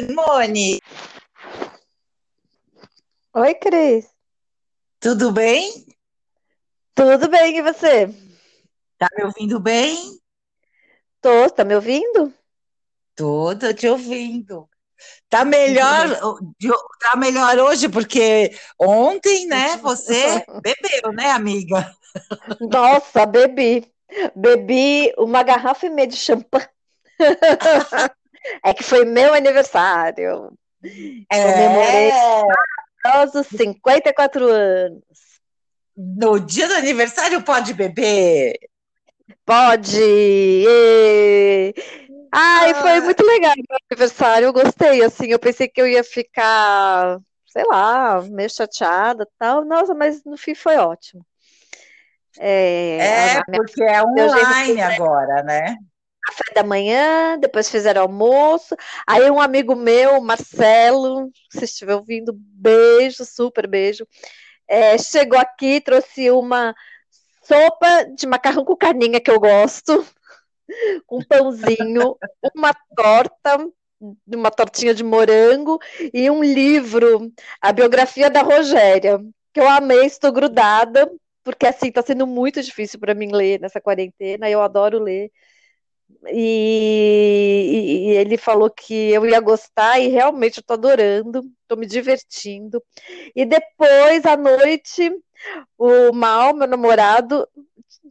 Simone, Oi, Cris. tudo bem? Tudo bem, e você? Tá me ouvindo bem? Tô, tá me ouvindo? Tô, tô te ouvindo. Tá melhor, de- tá melhor hoje, porque ontem, né, você bebeu, né, amiga? Nossa, bebi. Bebi uma garrafa e meia de champanhe. É que foi meu aniversário. Comemorei É, os 54 anos. no dia do aniversário pode beber. Pode! Ai, foi Ah, muito legal o meu aniversário. Eu gostei, assim. Eu pensei que eu ia ficar, sei lá, meio chateada, e tal. Nossa, mas no fim foi ótimo. É, é, porque é online agora, né? Café da manhã, depois fizeram almoço. Aí um amigo meu, Marcelo, se estiver ouvindo, beijo, super beijo, é, chegou aqui, trouxe uma sopa de macarrão com carninha que eu gosto, um pãozinho, uma torta, uma tortinha de morango e um livro, a biografia da Rogéria, que eu amei, estou grudada, porque assim, está sendo muito difícil para mim ler nessa quarentena, eu adoro ler. E, e ele falou que eu ia gostar e realmente eu tô adorando, tô me divertindo. E depois, à noite, o Mal, meu namorado,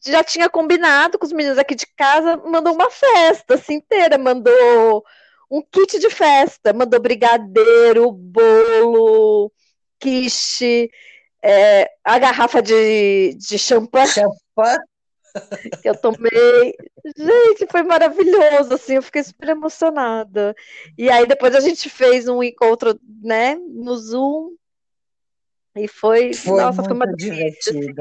já tinha combinado com os meninos aqui de casa, mandou uma festa assim inteira, mandou um kit de festa, mandou brigadeiro, bolo, quiche, é, a garrafa de, de champanhe Champanhe. Que eu tomei. Gente, foi maravilhoso, assim, eu fiquei super emocionada. E aí depois a gente fez um encontro, né, no Zoom, e foi, Foi nossa, foi uma muito delícia, assim,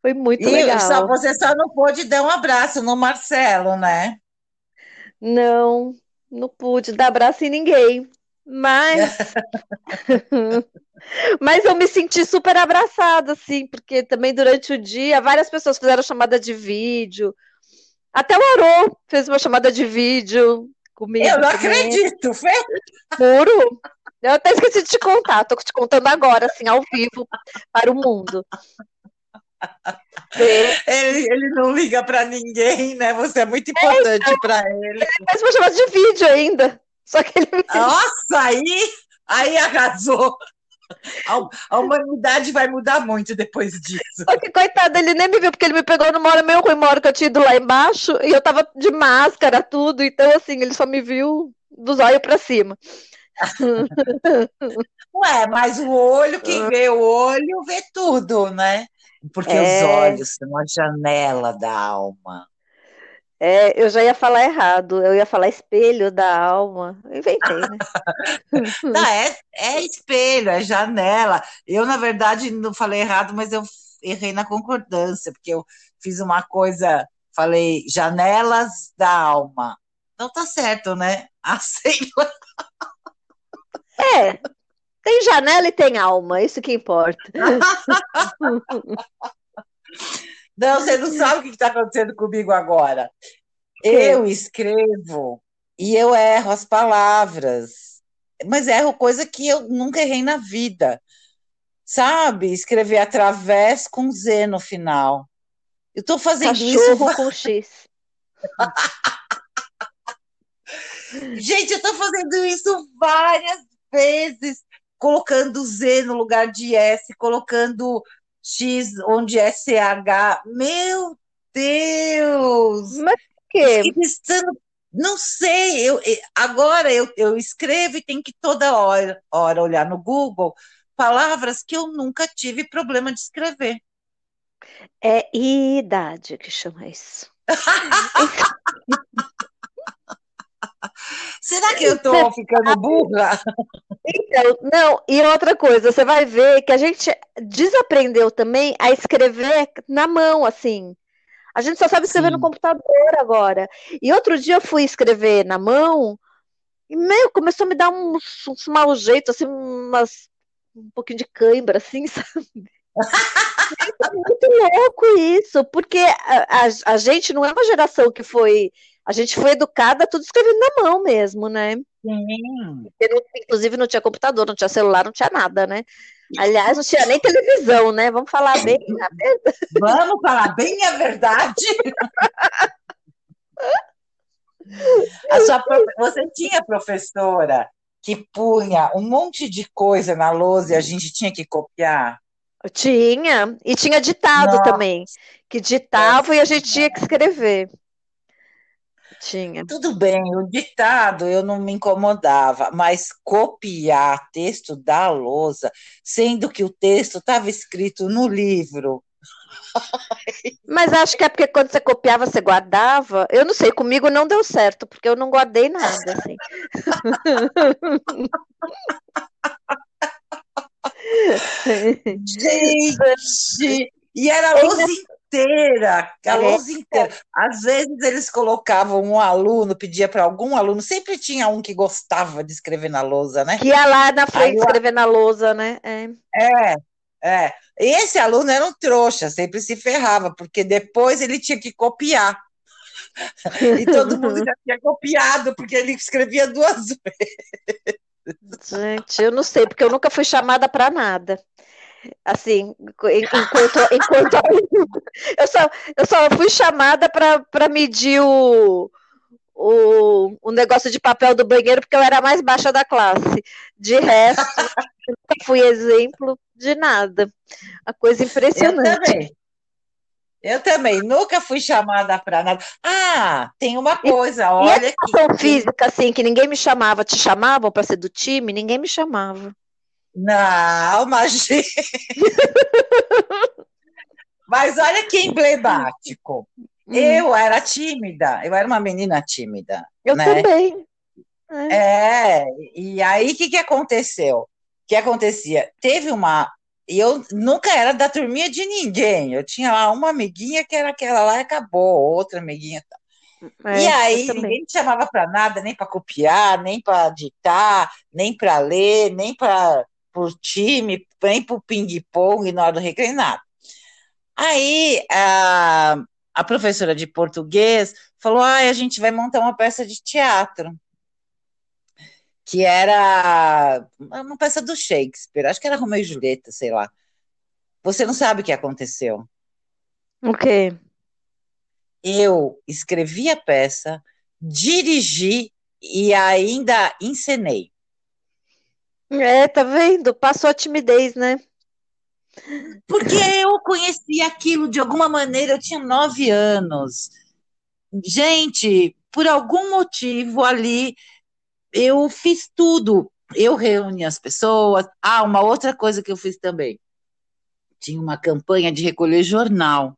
foi muito E só, legal. você só não pôde dar um abraço no Marcelo, né? Não, não pude dar abraço em ninguém, mas, mas eu me senti super abraçada, assim, porque também durante o dia várias pessoas fizeram chamada de vídeo, até o Arô fez uma chamada de vídeo Eu comigo não também. acredito, Fê. Juro. Eu até esqueci de te contar, tô te contando agora, assim, ao vivo, para o mundo. Ele, ele não liga para ninguém, né? Você é muito importante para ele. fez uma chamada de vídeo ainda. Só que ele Nossa, aí, aí arrasou. A, a humanidade vai mudar muito depois disso. Só que, coitado, ele nem me viu, porque ele me pegou numa hora meio ruim, uma hora que eu tinha ido lá embaixo, e eu tava de máscara, tudo, então, assim, ele só me viu dos olhos pra cima. Ué, mas o olho, quem vê o olho, vê tudo, né? Porque os É, olhos são a janela da alma. É, eu já ia falar errado, eu ia falar espelho da alma. Inventei, né? Não, é, é espelho, é janela. Eu, na verdade, não falei errado, mas eu errei na concordância, porque eu fiz uma coisa, falei janelas da alma. Então tá certo, né? Assim, É, tem janela e tem alma, isso que importa. não, você não sabe o que está acontecendo comigo agora. Eu escrevo e eu erro as palavras, mas erro coisa que eu nunca errei na vida, sabe? Escrever através com Z no final. Eu estou fazendo isso Cachorro com X. Gente, eu tô fazendo isso várias vezes, colocando Z no lugar de S, colocando X onde é CH. Meu Deus! Mas por quê? não sei, eu, agora eu, eu escrevo e tenho que toda hora, hora olhar no Google palavras que eu nunca tive problema de escrever. É idade que chama isso. Será que eu tô ficando burra? Então, não, e outra coisa, você vai ver que a gente desaprendeu também a escrever na mão, assim. A gente só sabe escrever no Sim. computador agora. E outro dia eu fui escrever na mão e, meu, começou a me dar uns, uns mau jeito, assim, umas, um pouquinho de cãibra, assim, sabe? É muito louco isso, porque a, a, a gente não é uma geração que foi. A gente foi educada tudo escrevendo na mão mesmo, né? Sim. Inclusive não tinha computador, não tinha celular, não tinha nada, né? Aliás, não tinha nem televisão, né? Vamos falar bem a verdade. Vamos falar bem a verdade. A sua, você tinha professora que punha um monte de coisa na lousa e a gente tinha que copiar? Tinha, e tinha ditado Nossa. também, que ditava e a gente tinha que escrever. Tinha. Tudo bem, o ditado eu não me incomodava, mas copiar texto da lousa, sendo que o texto estava escrito no livro. Mas acho que é porque quando você copiava, você guardava. Eu não sei, comigo não deu certo, porque eu não guardei nada, assim. Gente! E era a lousa inteira, a é. lousa inteira. Às vezes eles colocavam um aluno, pedia para algum aluno, sempre tinha um que gostava de escrever na lousa, né? Que ia lá na frente Aí, escrever na lousa, né? É. é, é. Esse aluno era um trouxa, sempre se ferrava, porque depois ele tinha que copiar. E todo mundo já tinha copiado, porque ele escrevia duas vezes. Gente, eu não sei, porque eu nunca fui chamada para nada. Assim, enquanto, enquanto eu só, eu só fui chamada para medir o, o, o negócio de papel do banheiro, porque eu era a mais baixa da classe. De resto, nunca fui exemplo de nada. A coisa impressionante. Eu também. Eu também, nunca fui chamada para nada. Ah, tem uma coisa, e, olha. E educação que... física, assim, que ninguém me chamava, te chamavam para ser do time? Ninguém me chamava. Não, imagina. Mas olha que emblemático. Hum. Eu era tímida, eu era uma menina tímida. Eu né? também. É. é, e aí o que, que aconteceu? O que acontecia? Teve uma e eu nunca era da turminha de ninguém. Eu tinha lá uma amiguinha que era aquela lá e acabou, outra amiguinha. É, e aí ninguém me chamava para nada, nem para copiar, nem para ditar, nem para ler, nem para o time, nem para o ping-pong na hora do recreio, nada. Aí a, a professora de português falou: ah, a gente vai montar uma peça de teatro que era uma peça do Shakespeare, acho que era Romeu e Julieta, sei lá. Você não sabe o que aconteceu. O quê? Eu escrevi a peça, dirigi e ainda encenei. É, tá vendo? Passou a timidez, né? Porque eu conheci aquilo de alguma maneira, eu tinha nove anos. Gente, por algum motivo ali, eu fiz tudo. Eu reuni as pessoas. Ah, uma outra coisa que eu fiz também. Tinha uma campanha de recolher jornal.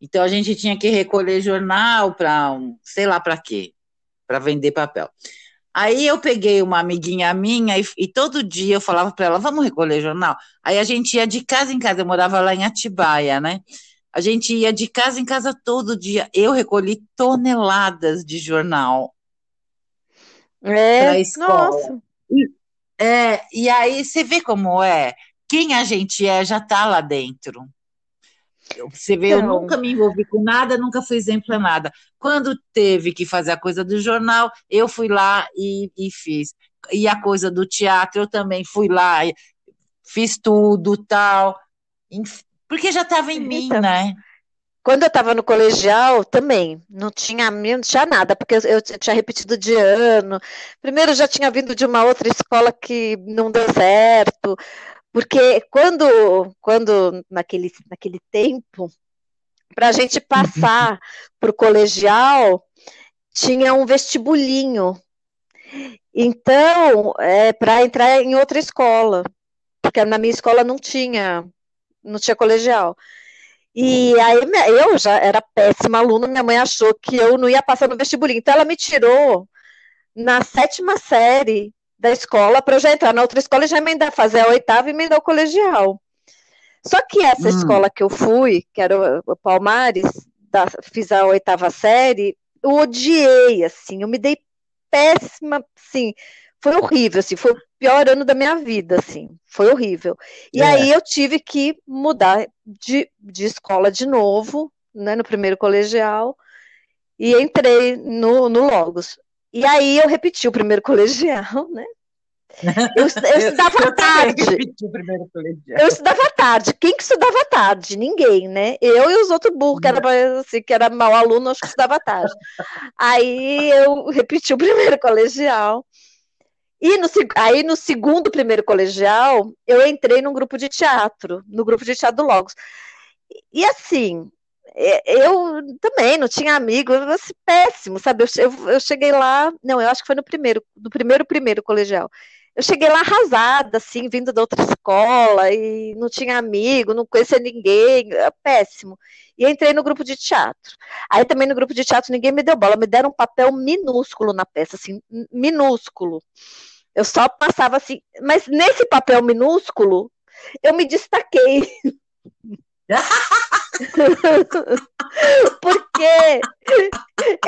Então a gente tinha que recolher jornal para, sei lá para quê, para vender papel. Aí eu peguei uma amiguinha minha e, e todo dia eu falava para ela, vamos recolher jornal. Aí a gente ia de casa em casa, eu morava lá em Atibaia, né? A gente ia de casa em casa todo dia. Eu recolhi toneladas de jornal. É, nossa. É, e aí você vê como é. Quem a gente é já está lá dentro. Você vê, eu então. nunca me envolvi com nada, nunca fui exemplo para nada. Quando teve que fazer a coisa do jornal, eu fui lá e, e fiz. E a coisa do teatro, eu também fui lá, fiz tudo, tal. Porque já estava em mim, né? Quando eu estava no colegial, também, não tinha, não tinha nada, porque eu, eu, tinha repetido de ano. Primeiro, eu já tinha vindo de uma outra escola que não deu certo, porque quando, quando naquele, naquele tempo, para a gente passar para o colegial, tinha um vestibulinho. Então, é, para entrar em outra escola, porque na minha escola não tinha, não tinha colegial. E aí eu já era péssima aluna, minha mãe achou que eu não ia passar no vestibulinho. Então ela me tirou na sétima série da escola para eu já entrar na outra escola e já emendar, fazer a oitava e emendar o colegial. Só que essa hum. escola que eu fui, que era o Palmares, da, fiz a oitava série, eu odiei, assim, eu me dei péssima, assim, foi horrível, assim, foi o pior ano da minha vida, assim, foi horrível. E é. aí eu tive que mudar de, de escola de novo, né, no primeiro colegial, e entrei no, no Logos. E aí eu repeti o primeiro colegial, né? Eu, eu estudava eu tarde. Eu estudava tarde. Quem que estudava tarde? Ninguém, né? Eu e os outros burros, que era, assim, que era mau aluno, acho que estudava tarde. Aí eu repeti o primeiro colegial. E no, aí no segundo primeiro colegial, eu entrei num grupo de teatro, no grupo de teatro do Logos. E assim, eu também não tinha amigo, eu assim, péssimo, sabe? Eu, eu, cheguei lá, não, eu acho que foi no primeiro, no primeiro primeiro colegial eu cheguei lá arrasada, assim, vindo da outra escola, e não tinha amigo, não conhecia ninguém, é péssimo. E entrei no grupo de teatro. Aí também no grupo de teatro ninguém me deu bola, me deram um papel minúsculo na peça, assim, minúsculo. Eu só passava assim, mas nesse papel minúsculo, eu me destaquei. porque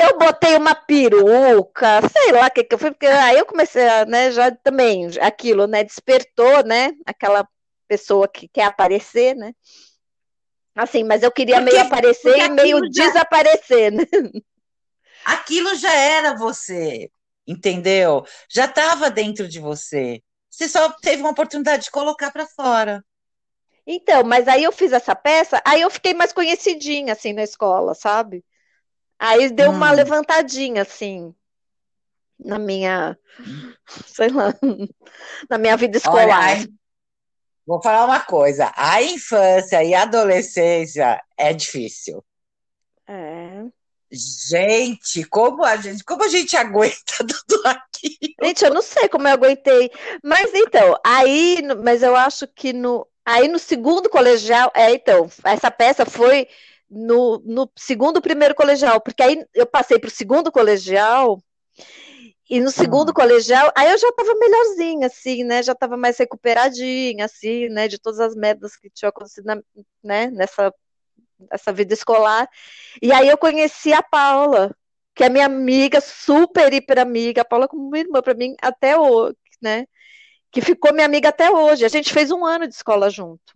eu botei uma peruca, sei lá o que, que eu fui, porque aí eu comecei a, né, já também, aquilo, né, despertou, né, aquela pessoa que quer aparecer, né, assim, mas eu queria porque, meio aparecer e meio já... desaparecer, né. Aquilo já era você, entendeu? Já estava dentro de você. Você só teve uma oportunidade de colocar para fora. Então, mas aí eu fiz essa peça, aí eu fiquei mais conhecidinha, assim, na escola, sabe? Aí deu hum. uma levantadinha, assim, na minha, sei lá, na minha vida escolar. Olha, vou falar uma coisa, a infância e a adolescência é difícil. É. Gente, como a gente, como a gente aguenta tudo aqui? Gente, eu não sei como eu aguentei. Mas então, aí, mas eu acho que no, Aí no segundo colegial, é, então, essa peça foi no, no segundo primeiro colegial, porque aí eu passei para o segundo colegial, e no segundo uhum. colegial, aí eu já estava melhorzinha, assim, né? Já estava mais recuperadinha, assim, né? De todas as merdas que tinham acontecido na, né? nessa, nessa vida escolar. E aí eu conheci a Paula, que é minha amiga, super, hiper amiga. A Paula como minha irmã para mim até hoje, né? Que ficou minha amiga até hoje. A gente fez um ano de escola junto.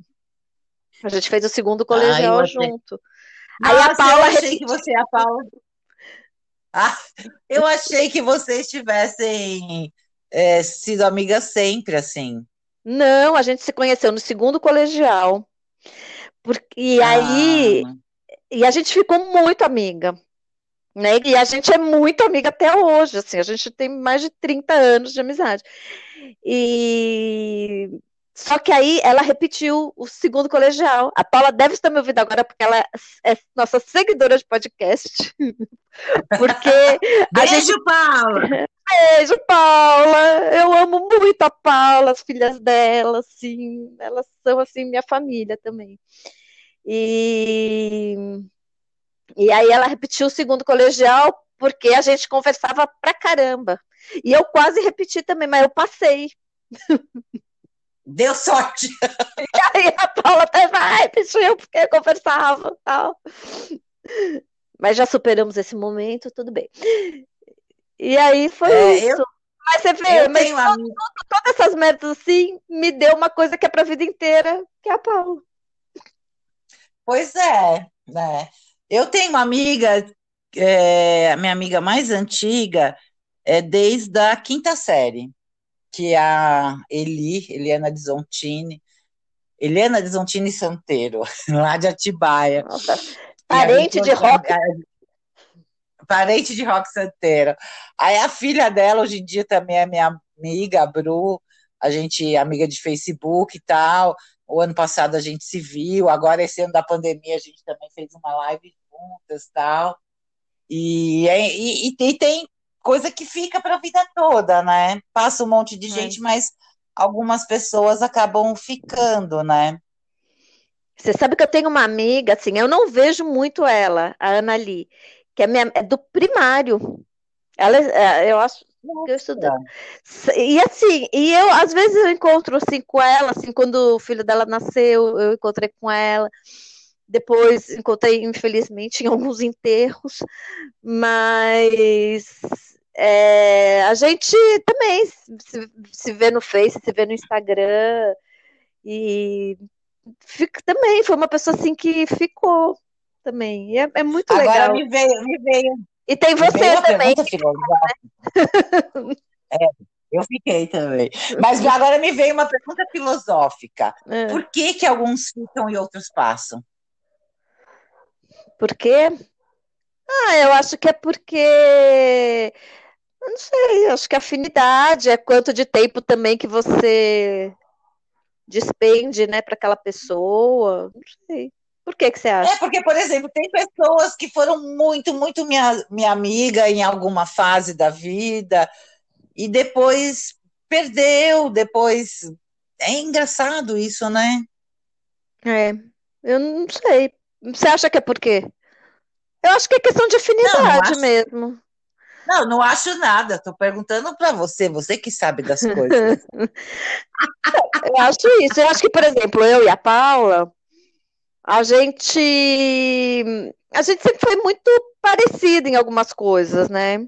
A gente fez o segundo colegial junto. Nossa, Aí a Paula. Eu achei que você a Paula. Ah, eu achei que vocês tivessem é, sido amigas sempre, assim. Não, a gente se conheceu no segundo colegial. Porque, e ah. aí. E a gente ficou muito amiga. Né? E a gente é muito amiga até hoje, assim, a gente tem mais de 30 anos de amizade. E só que aí ela repetiu o segundo colegial. A Paula deve estar me ouvindo agora, porque ela é nossa seguidora de podcast. Porque. Beijo, gente... Paula! Beijo, Paula! Eu amo muito a Paula, as filhas dela, assim. Elas são, assim, minha família também. E. E aí ela repetiu o segundo colegial, porque a gente conversava pra caramba. E eu quase repeti também, mas eu passei. Deu sorte. E aí a Paula até vai, repetiu porque conversava tal. Mas já superamos esse momento, tudo bem. E aí foi é, isso. Eu, mas você vê, mas todo, todas essas merdas assim me deu uma coisa que é para a vida inteira, que é a Paula. Pois é, né? Eu tenho uma amiga, é, a minha amiga mais antiga, é desde a quinta série, que é a Eli, Eliana Desontini, Helena Desontini Santeiro, lá de Atibaia. Nossa, parente de rock. Parente de rock santeiro. Aí a filha dela, hoje em dia, também é minha amiga, a Bru, a gente é amiga de Facebook e tal. O ano passado a gente se viu, agora esse ano da pandemia a gente também fez uma live juntas tal. E, e, e, tem coisa que fica para a vida toda, né? Passa um monte de é. gente, mas algumas pessoas acabam ficando, né? Você sabe que eu tenho uma amiga, assim, eu não vejo muito ela, a Ana Lee, que é, minha, é do primário. Ela, é, eu acho que eu estudando. E assim, e eu às vezes eu encontro assim com ela, assim, quando o filho dela nasceu, eu encontrei com ela. Depois encontrei, infelizmente, em alguns enterros, mas é, a gente também se, se, vê no Face, se vê no Instagram, e fica, também foi uma pessoa assim que ficou também. É, é muito Agora legal. me veio, me veio, E tem você também. é, eu fiquei também. Mas agora me veio uma pergunta filosófica. É. Por que, que alguns ficam e outros passam? Por quê? Ah, eu acho que é porque. Eu não sei, acho que afinidade é quanto de tempo também que você despende, né, para aquela pessoa. Não sei. Por que, que você acha? É porque, por exemplo, tem pessoas que foram muito, muito minha, minha amiga em alguma fase da vida e depois perdeu, depois. É engraçado isso, né? É, eu não sei. Você acha que é por quê? Eu acho que é questão de afinidade não, não acho... mesmo. Não, não acho nada. Estou perguntando para você, você que sabe das coisas. eu acho isso. Eu acho que, por exemplo, eu e a Paula, a gente a gente sempre foi muito parecida em algumas coisas, né?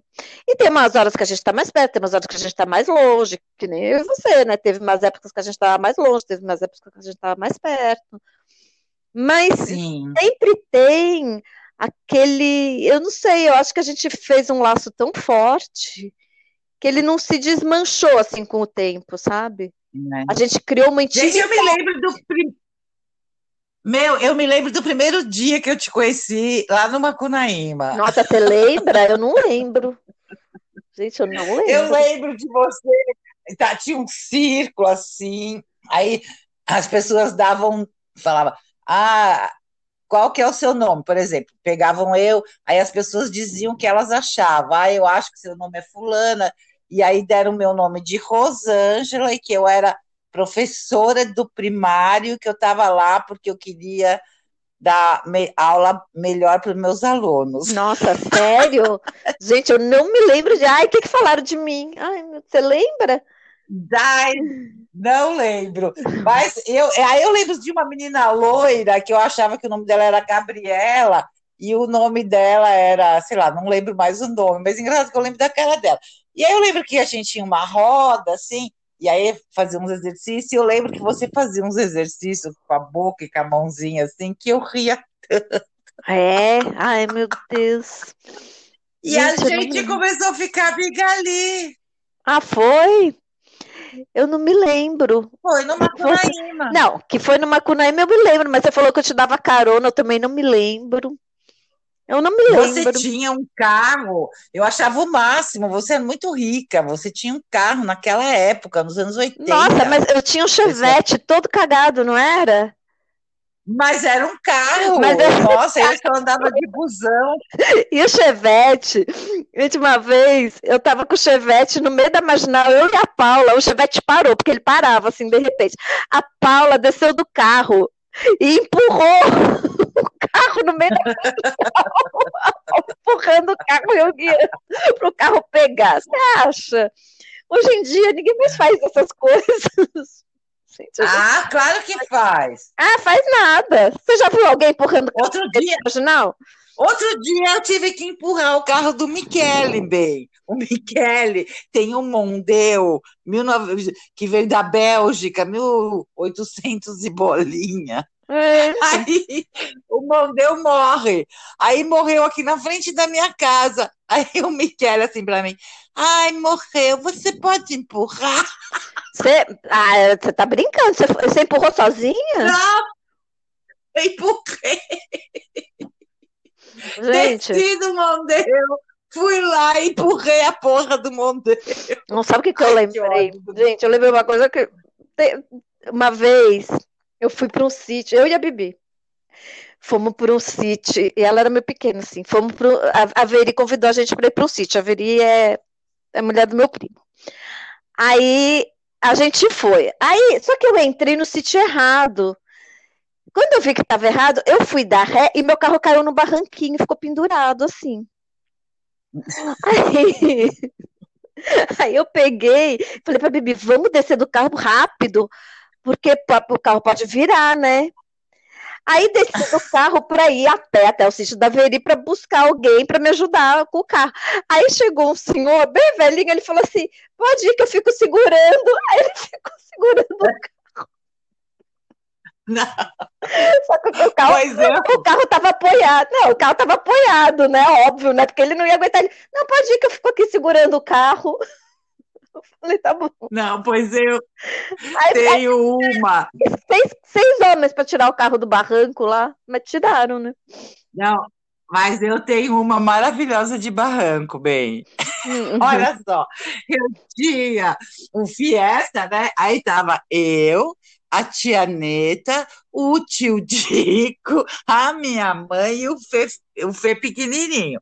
E tem umas horas que a gente está mais perto, tem umas horas que a gente está mais longe, que nem eu e você, né? Teve umas épocas que a gente estava mais longe, teve umas épocas que a gente estava mais perto. Mas Sim. sempre tem aquele. Eu não sei, eu acho que a gente fez um laço tão forte que ele não se desmanchou assim com o tempo, sabe? É. A gente criou uma intimidade. Gente, eu me lembro do, meu, eu me lembro do primeiro dia que eu te conheci lá no Macunaíma. Nossa, você lembra? Eu não lembro. Gente, eu não lembro. Eu lembro de você. Tá, tinha um círculo assim, aí as pessoas davam, falavam, ah, qual que é o seu nome? Por exemplo, pegavam eu, aí as pessoas diziam que elas achavam, ah, eu acho que seu nome é fulana, e aí deram o meu nome de Rosângela, e que eu era professora do primário, que eu estava lá porque eu queria dar me aula melhor para os meus alunos. Nossa, sério? Gente, eu não me lembro de. Ai, o que, que falaram de mim? Ai, você lembra? Ai, não lembro. Mas eu, aí eu lembro de uma menina loira que eu achava que o nome dela era Gabriela e o nome dela era, sei lá, não lembro mais o nome, mas engraçado que eu lembro da cara dela. E aí eu lembro que a gente tinha uma roda, assim, e aí fazia uns exercícios, e eu lembro que você fazia uns exercícios com a boca e com a mãozinha assim, que eu ria tanto. É? Ai, meu Deus. E gente, a gente começou a ficar amiga ali. Ah, foi? Eu não me lembro. Foi no Macunaíma. Não, que foi no Macunaíma eu me lembro, mas você falou que eu te dava carona, eu também não me lembro. Eu não me lembro. Você tinha um carro, eu achava o máximo, você é muito rica, você tinha um carro naquela época, nos anos 80. Nossa, mas eu tinha um chevette todo cagado, não era? Mas era um carro. Mas era... Nossa, eu só andava de busão. E o Chevette, última vez, eu tava com o Chevette no meio da marginal, eu e a Paula, o Chevette parou, porque ele parava assim, de repente. A Paula desceu do carro e empurrou carro no meio da empurrando o carro e eu guiando para o carro pegar. Você acha? Hoje em dia ninguém mais faz essas coisas. Gente, ah, claro que faz. Ah, faz nada. Você já viu alguém empurrando Outro dia, não? Outro dia eu tive que empurrar o carro do Michele, bem. O Michele tem um Mondeo 19... que veio da Bélgica, 1800 e bolinha. É. Aí o Mondeu morre. Aí morreu aqui na frente da minha casa. Aí o Michele assim para mim: Ai, morreu, você pode empurrar? Você, ah, você tá brincando? Você, você empurrou sozinha? Não, eu empurrei. Gente. Desci do Mondeu, fui lá e empurrei a porra do Mondeu. Não sabe o que, que eu lembrei? Que Gente, eu lembrei uma coisa que. Uma vez eu fui para um sítio, eu e a Bibi. Fomos para um sítio, e ela era meio pequena, assim. Fomos pro, a, a Veri convidou a gente para ir para um sítio. A Veri é, é mulher do meu primo. Aí a gente foi. Aí, só que eu entrei no sítio errado. Quando eu vi que estava errado, eu fui dar ré e meu carro caiu no barranquinho, ficou pendurado assim. Aí, aí eu peguei, falei para Bibi, vamos descer do carro rápido, porque o carro pode virar, né? Aí desci do carro para ir a pé até o sítio da Veri para buscar alguém para me ajudar com o carro. Aí chegou um senhor bem velhinho, ele falou assim: pode ir que eu fico segurando. Aí ele ficou segurando o carro. Não. Só que o carro, é. o carro tava apoiado. Não, o carro tava apoiado, né? Óbvio, né? Porque ele não ia aguentar. Ele, não, pode ir que eu fico aqui segurando o carro. Eu falei, tá bom. Não, pois eu Aí, aí tenho uma. seis, seis homens para tirar o carro do barranco lá, mas tiraram, né? Não, mas eu tenho uma maravilhosa de barranco, bem. Uhum. Olha só, eu tinha um Fiesta, né? Aí tava eu, a tia Neta, o tio Dico, a minha mãe e o Fê, o Fê pequenininho.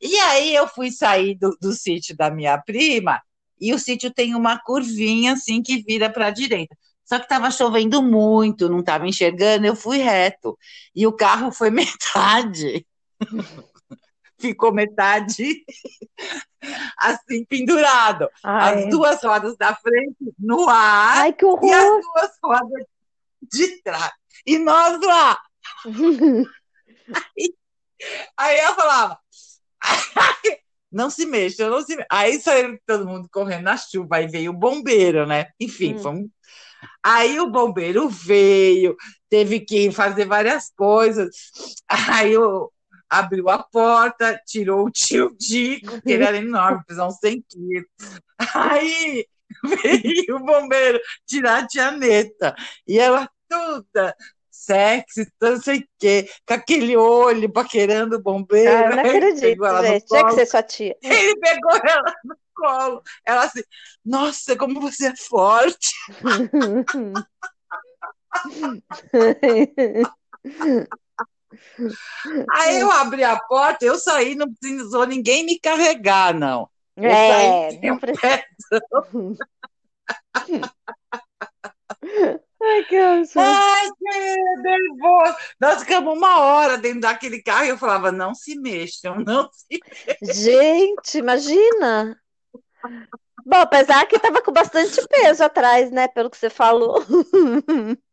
E aí eu fui sair do, do sítio da minha prima e o sítio tem uma curvinha assim que vira para a direita. Só que estava chovendo muito, não estava enxergando, eu fui reto. E o carro foi metade. Ficou metade assim pendurado. Ai. As duas rodas da frente no ar Ai, que e as horror! duas rodas de trás. E nós lá. Aí eu falava, não se mexa, não se mexa. Aí saiu todo mundo correndo na chuva, aí veio o bombeiro, né? Enfim, Hum. fomos. Aí o bombeiro veio, teve que fazer várias coisas. Aí eu abriu a porta, tirou o tio Dico, que ele era enorme, pesava uns 100 quilos. Aí veio o bombeiro tirar a tia Neta. E ela toda sexy, não sei o quê, com aquele olho paquerando o bombeiro. Ah, eu não acredito, gente. Tinha que ser sua tia. Ele pegou ela no colo. Ela assim, nossa, como você é forte. Aí eu abri a porta, eu saí, não precisou ninguém me carregar, não. Eu É, saí não precisa. Ai, que. Ai, que nervoso. Nós ficamos uma hora dentro daquele carro e eu falava, não se mexam, não se Gente, imagina. Bom, apesar que tava com bastante peso atrás, né? Pelo que você falou.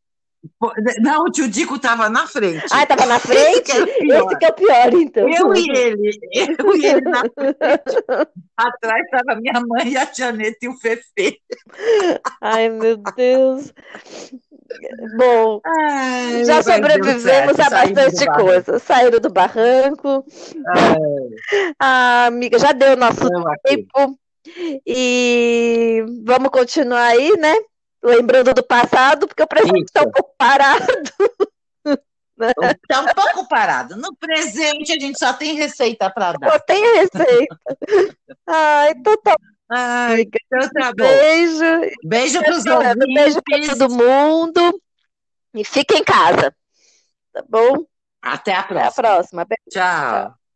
Não, o tio Dico estava na frente. Ah, tava na Esse frente? Esse que é o pior, então. Eu e ele, eu e ele na frente. Atrás estava minha mãe, a tia Neta e o Fefe. Ai, meu Deus. Bom, Ai, já sobrevivemos certo, a bastante coisa. Saíram do barranco. Ai, Ah, amiga, já deu nosso tempo. E vamos continuar aí, né? Lembrando do passado, porque o presente está um pouco parado. Está um pouco parado. No presente, a gente só tem receita para dar. Só tem receita. Ai, então tá, Ai, então tá bom. Beijo. Beijo para os Um beijo para ouvintes. todo mundo. E fica em casa. Tá bom? Até a Até a próxima. próxima. Beijo. Tchau.